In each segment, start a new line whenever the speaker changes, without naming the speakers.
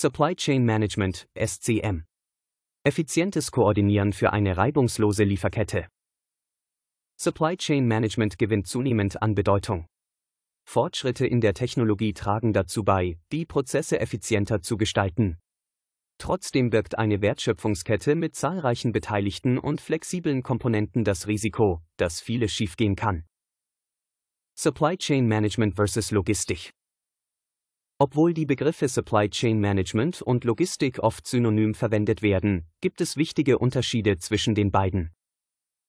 Supply Chain Management, SCM. Effizientes Koordinieren für eine reibungslose Lieferkette. Supply Chain Management gewinnt zunehmend an Bedeutung. Fortschritte in der Technologie tragen dazu bei, die Prozesse effizienter zu gestalten. Trotzdem birgt eine Wertschöpfungskette mit zahlreichen Beteiligten und flexiblen Komponenten das Risiko, dass vieles schiefgehen kann. Supply Chain Management versus Logistik obwohl die Begriffe Supply Chain Management und Logistik oft synonym verwendet werden, gibt es wichtige Unterschiede zwischen den beiden.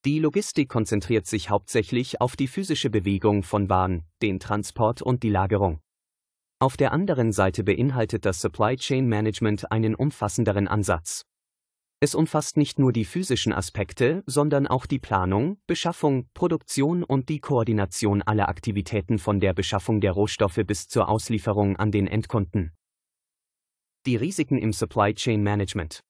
Die Logistik konzentriert sich hauptsächlich auf die physische Bewegung von Waren, den Transport und die Lagerung. Auf der anderen Seite beinhaltet das Supply Chain Management einen umfassenderen Ansatz. Es umfasst nicht nur die physischen Aspekte, sondern auch die Planung, Beschaffung, Produktion und die Koordination aller Aktivitäten von der Beschaffung der Rohstoffe bis zur Auslieferung an den Endkunden. Die Risiken im Supply Chain Management.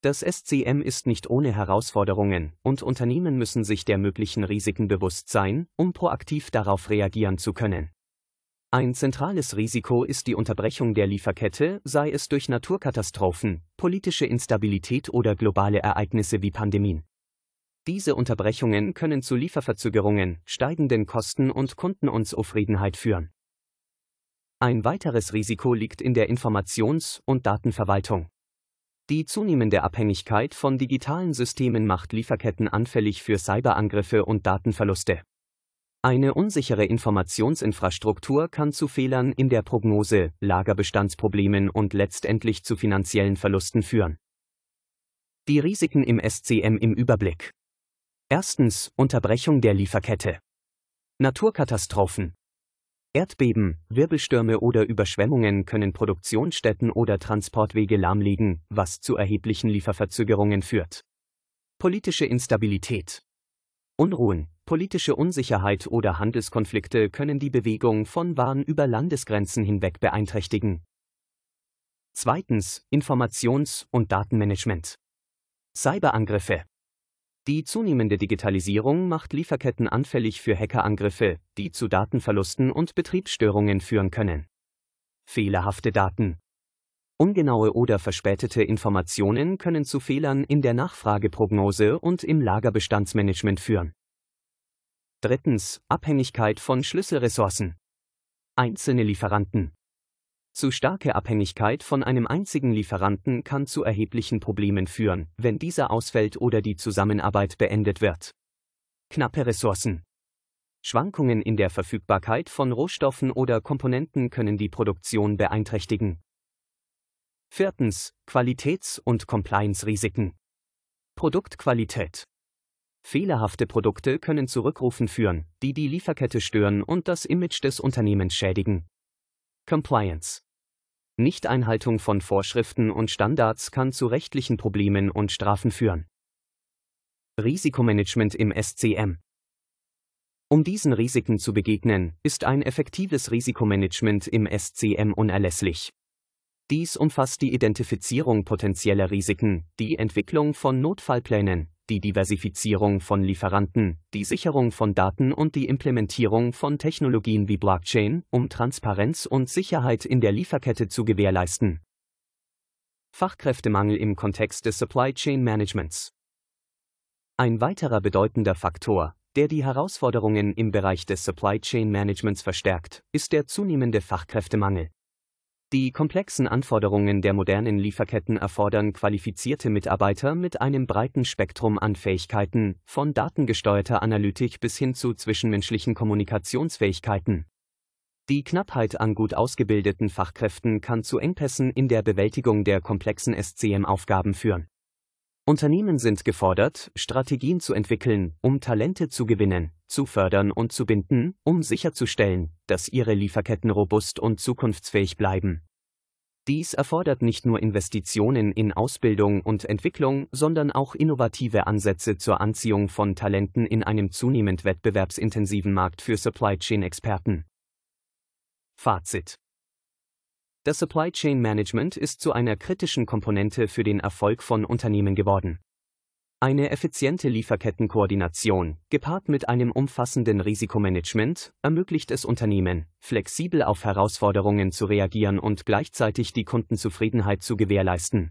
Das SCM ist nicht ohne Herausforderungen, und Unternehmen müssen sich der möglichen Risiken bewusst sein, um proaktiv darauf reagieren zu können. Ein zentrales Risiko ist die Unterbrechung der Lieferkette, sei es durch Naturkatastrophen, politische Instabilität oder globale Ereignisse wie Pandemien. Diese Unterbrechungen können zu Lieferverzögerungen, steigenden Kosten und Kundenunzufriedenheit führen. Ein weiteres Risiko liegt in der Informations- und Datenverwaltung. Die zunehmende Abhängigkeit von digitalen Systemen macht Lieferketten anfällig für Cyberangriffe und Datenverluste. Eine unsichere Informationsinfrastruktur kann zu Fehlern in der Prognose, Lagerbestandsproblemen und letztendlich zu finanziellen Verlusten führen. Die Risiken im SCM im Überblick. Erstens Unterbrechung der Lieferkette. Naturkatastrophen. Erdbeben, Wirbelstürme oder Überschwemmungen können Produktionsstätten oder Transportwege lahmlegen, was zu erheblichen Lieferverzögerungen führt. Politische Instabilität. Unruhen, politische Unsicherheit oder Handelskonflikte können die Bewegung von Waren über Landesgrenzen hinweg beeinträchtigen. Zweitens Informations- und Datenmanagement. Cyberangriffe. Die zunehmende Digitalisierung macht Lieferketten anfällig für Hackerangriffe, die zu Datenverlusten und Betriebsstörungen führen können. Fehlerhafte Daten. Ungenaue oder verspätete Informationen können zu Fehlern in der Nachfrageprognose und im Lagerbestandsmanagement führen. Drittens. Abhängigkeit von Schlüsselressourcen. Einzelne Lieferanten. Zu starke Abhängigkeit von einem einzigen Lieferanten kann zu erheblichen Problemen führen, wenn dieser ausfällt oder die Zusammenarbeit beendet wird. Knappe Ressourcen. Schwankungen in der Verfügbarkeit von Rohstoffen oder Komponenten können die Produktion beeinträchtigen. Viertens. Qualitäts- und Compliance-Risiken. Produktqualität. Fehlerhafte Produkte können zu Rückrufen führen, die die Lieferkette stören und das Image des Unternehmens schädigen. Compliance. Nichteinhaltung von Vorschriften und Standards kann zu rechtlichen Problemen und Strafen führen. Risikomanagement im SCM. Um diesen Risiken zu begegnen, ist ein effektives Risikomanagement im SCM unerlässlich. Dies umfasst die Identifizierung potenzieller Risiken, die Entwicklung von Notfallplänen, die Diversifizierung von Lieferanten, die Sicherung von Daten und die Implementierung von Technologien wie Blockchain, um Transparenz und Sicherheit in der Lieferkette zu gewährleisten. Fachkräftemangel im Kontext des Supply Chain Managements. Ein weiterer bedeutender Faktor, der die Herausforderungen im Bereich des Supply Chain Managements verstärkt, ist der zunehmende Fachkräftemangel. Die komplexen Anforderungen der modernen Lieferketten erfordern qualifizierte Mitarbeiter mit einem breiten Spektrum an Fähigkeiten, von datengesteuerter Analytik bis hin zu zwischenmenschlichen Kommunikationsfähigkeiten. Die Knappheit an gut ausgebildeten Fachkräften kann zu Engpässen in der Bewältigung der komplexen SCM-Aufgaben führen. Unternehmen sind gefordert, Strategien zu entwickeln, um Talente zu gewinnen, zu fördern und zu binden, um sicherzustellen, dass ihre Lieferketten robust und zukunftsfähig bleiben. Dies erfordert nicht nur Investitionen in Ausbildung und Entwicklung, sondern auch innovative Ansätze zur Anziehung von Talenten in einem zunehmend wettbewerbsintensiven Markt für Supply Chain Experten. Fazit Das Supply Chain Management ist zu einer kritischen Komponente für den Erfolg von Unternehmen geworden. Eine effiziente Lieferkettenkoordination, gepaart mit einem umfassenden Risikomanagement, ermöglicht es Unternehmen, flexibel auf Herausforderungen zu reagieren und gleichzeitig die Kundenzufriedenheit zu gewährleisten.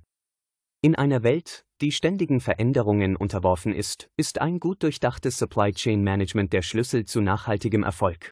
In einer Welt, die ständigen Veränderungen unterworfen ist, ist ein gut durchdachtes Supply Chain Management der Schlüssel zu nachhaltigem Erfolg.